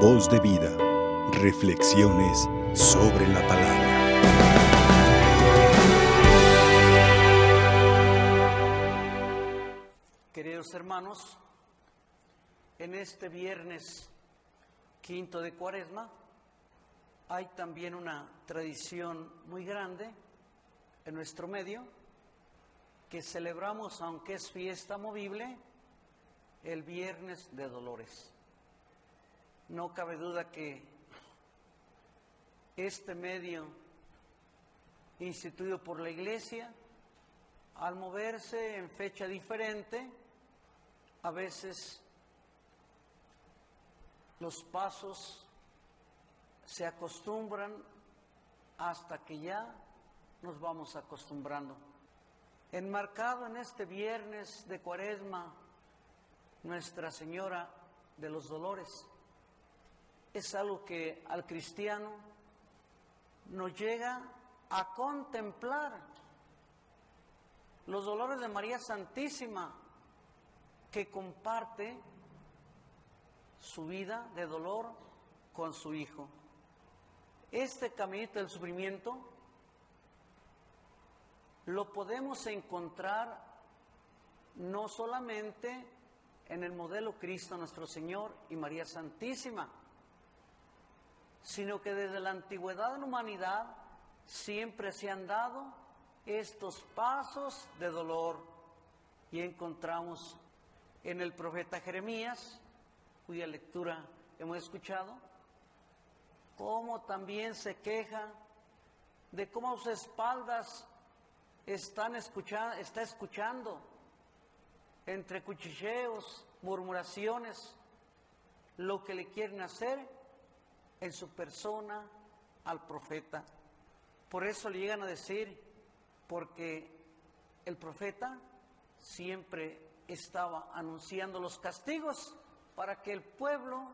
Voz de vida. Reflexiones sobre la palabra. Queridos hermanos, en este viernes quinto de Cuaresma hay también una tradición muy grande en nuestro medio que celebramos, aunque es fiesta movible, el viernes de dolores. No cabe duda que este medio instituido por la Iglesia, al moverse en fecha diferente, a veces los pasos se acostumbran hasta que ya nos vamos acostumbrando. Enmarcado en este viernes de cuaresma, Nuestra Señora de los Dolores es algo que al cristiano nos llega a contemplar los dolores de María Santísima que comparte su vida de dolor con su Hijo. Este caminito del sufrimiento lo podemos encontrar no solamente en el modelo Cristo nuestro Señor y María Santísima, sino que desde la antigüedad en humanidad siempre se han dado estos pasos de dolor. Y encontramos en el profeta Jeremías, cuya lectura hemos escuchado, cómo también se queja de cómo sus espaldas están escuchando, está escuchando entre cuchicheos, murmuraciones, lo que le quieren hacer en su persona al profeta. Por eso le llegan a decir, porque el profeta siempre estaba anunciando los castigos para que el pueblo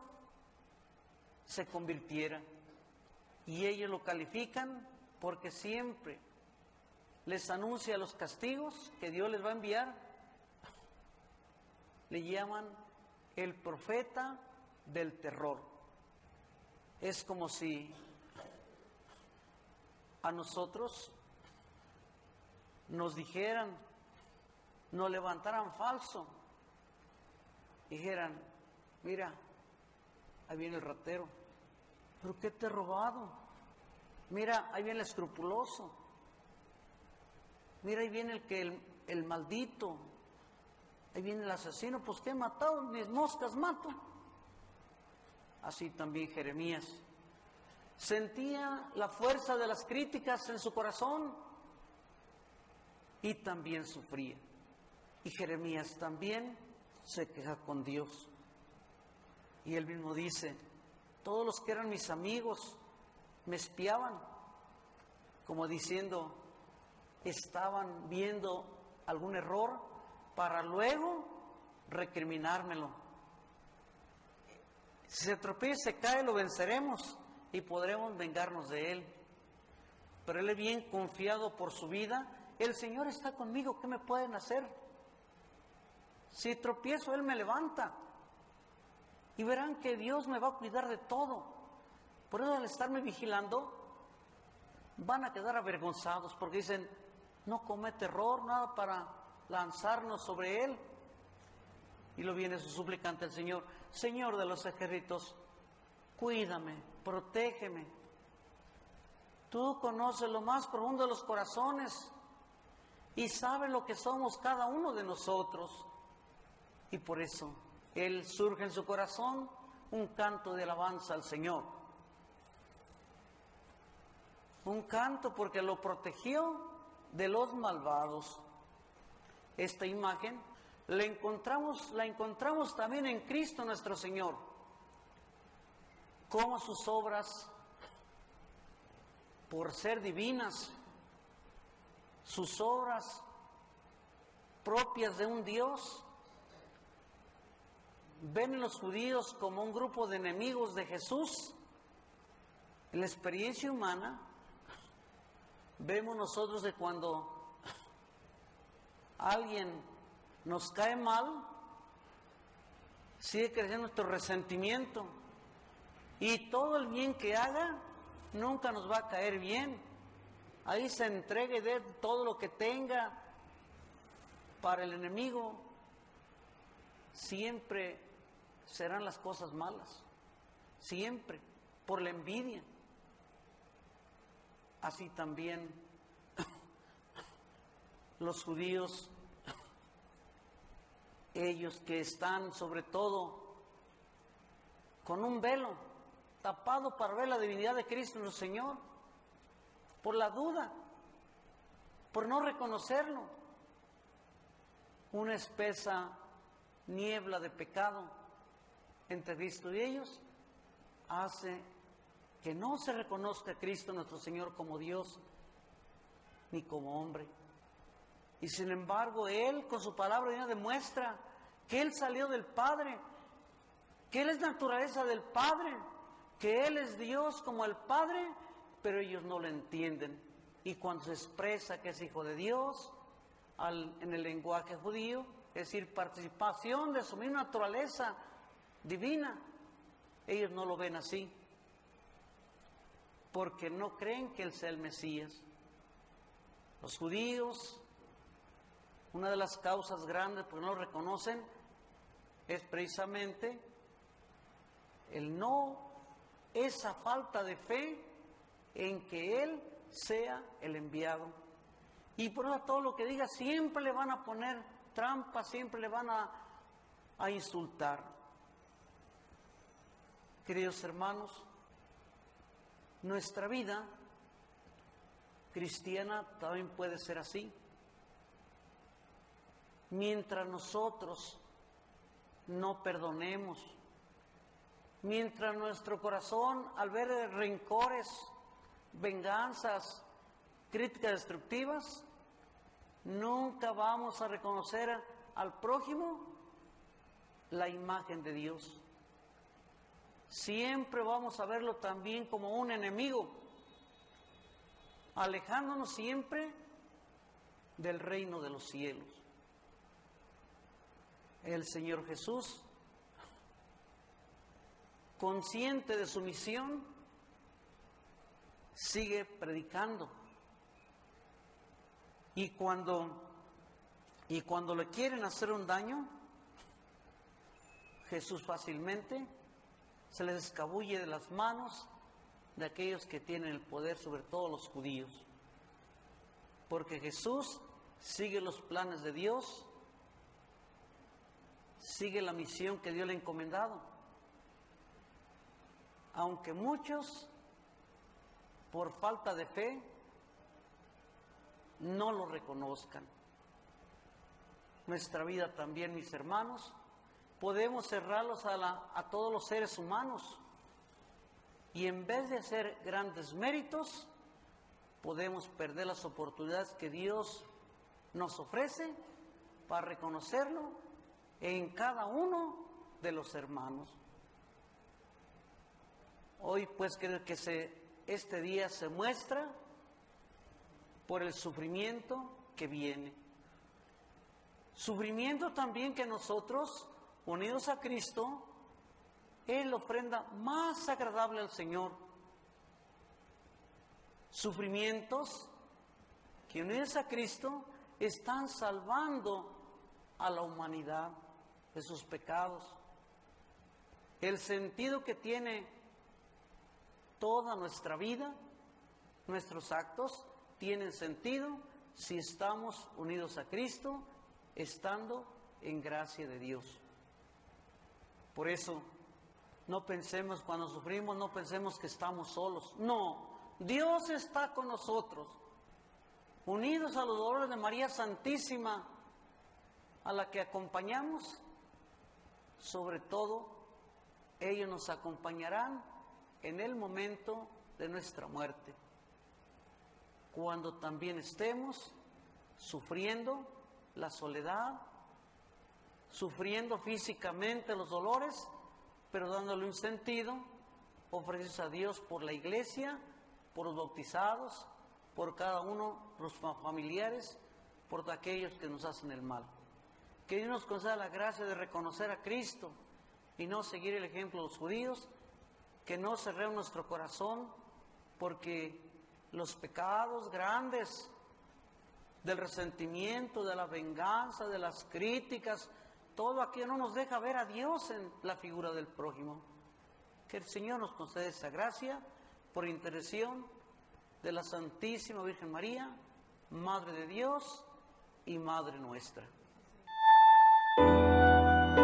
se convirtiera. Y ellos lo califican porque siempre les anuncia los castigos que Dios les va a enviar. Le llaman el profeta del terror. Es como si a nosotros nos dijeran, nos levantaran falso, dijeran, mira, ahí viene el ratero, pero ¿qué te he robado? Mira, ahí viene el escrupuloso, mira, ahí viene el que el, maldito, ahí viene el asesino, pues ¿qué he matado? Mis moscas mato. Así también Jeremías sentía la fuerza de las críticas en su corazón y también sufría. Y Jeremías también se queja con Dios. Y él mismo dice, todos los que eran mis amigos me espiaban, como diciendo, estaban viendo algún error para luego recriminármelo. Si se tropieza, se cae, lo venceremos y podremos vengarnos de él. Pero él es bien confiado por su vida. El Señor está conmigo, ¿qué me pueden hacer? Si tropiezo, Él me levanta. Y verán que Dios me va a cuidar de todo. Por eso al estarme vigilando, van a quedar avergonzados porque dicen, no comete error, nada para lanzarnos sobre Él. Y lo viene su suplicante el Señor, Señor de los ejércitos, cuídame, protégeme. Tú conoces lo más profundo de los corazones y sabes lo que somos cada uno de nosotros. Y por eso Él surge en su corazón un canto de alabanza al Señor. Un canto porque lo protegió de los malvados. Esta imagen la encontramos, la encontramos también en Cristo nuestro Señor. Como sus obras, por ser divinas, sus obras propias de un Dios, ven los judíos como un grupo de enemigos de Jesús. En la experiencia humana, vemos nosotros de cuando alguien nos cae mal, sigue creciendo nuestro resentimiento Y todo el bien que haga nunca nos va a caer bien. Ahí se entregue de todo lo que tenga para el enemigo. Siempre serán las cosas malas. Siempre. Por la envidia. Así también los judíos, ellos que están sobre todo con un velo tapado para ver la divinidad de Cristo nuestro Señor, por la duda, por no reconocerlo, una espesa niebla de pecado entre Cristo y ellos hace que no se reconozca a Cristo nuestro Señor como Dios ni como hombre. Y sin embargo, Él con su palabra ya demuestra que Él salió del Padre, que Él es naturaleza del Padre, que Él es Dios como el Padre, pero ellos no lo entienden. Y cuando se expresa que es hijo de Dios, en el lenguaje judío, es decir, participación de su misma naturaleza divina, ellos no lo ven así, porque no creen que Él sea el Mesías. Los judíos una de las causas grandes por no lo reconocen es precisamente el no, esa falta de fe en que Él sea el enviado. Y por eso todo lo que diga siempre le van a poner trampa, siempre le van a, a insultar. Queridos hermanos, nuestra vida cristiana también puede ser así mientras nosotros no perdonemos, mientras nuestro corazón al ver rencores, venganzas, críticas destructivas, nunca vamos a reconocer al prójimo la imagen de Dios. Siempre vamos a verlo también como un enemigo, alejándonos siempre del reino de los cielos el Señor Jesús, consciente de su misión, sigue predicando. Y cuando, y cuando le quieren hacer un daño, Jesús fácilmente se les escabulle de las manos de aquellos que tienen el poder, sobre todo los judíos. Porque Jesús sigue los planes de Dios sigue la misión que Dios le ha encomendado. Aunque muchos, por falta de fe, no lo reconozcan. Nuestra vida también, mis hermanos, podemos cerrarlos a, a todos los seres humanos y en vez de hacer grandes méritos, podemos perder las oportunidades que Dios nos ofrece para reconocerlo en cada uno de los hermanos. Hoy pues creo que este día se muestra por el sufrimiento que viene. Sufrimiento también que nosotros, unidos a Cristo, es la ofrenda más agradable al Señor. Sufrimientos que unidos a Cristo están salvando a la humanidad de sus pecados. El sentido que tiene toda nuestra vida, nuestros actos, tienen sentido si estamos unidos a Cristo, estando en gracia de Dios. Por eso, no pensemos cuando sufrimos, no pensemos que estamos solos. No, Dios está con nosotros, unidos a los dolores de María Santísima, a la que acompañamos sobre todo, ellos nos acompañarán en el momento de nuestra muerte, cuando también estemos sufriendo la soledad, sufriendo físicamente los dolores, pero dándole un sentido, ofreces a Dios por la iglesia, por los bautizados, por cada uno, los familiares, por aquellos que nos hacen el mal. Que Dios nos conceda la gracia de reconocer a Cristo y no seguir el ejemplo de los judíos que no cerremos nuestro corazón, porque los pecados grandes del resentimiento, de la venganza, de las críticas, todo aquello no nos deja ver a Dios en la figura del prójimo. Que el Señor nos conceda esa gracia por intercesión de la Santísima Virgen María, Madre de Dios y Madre nuestra.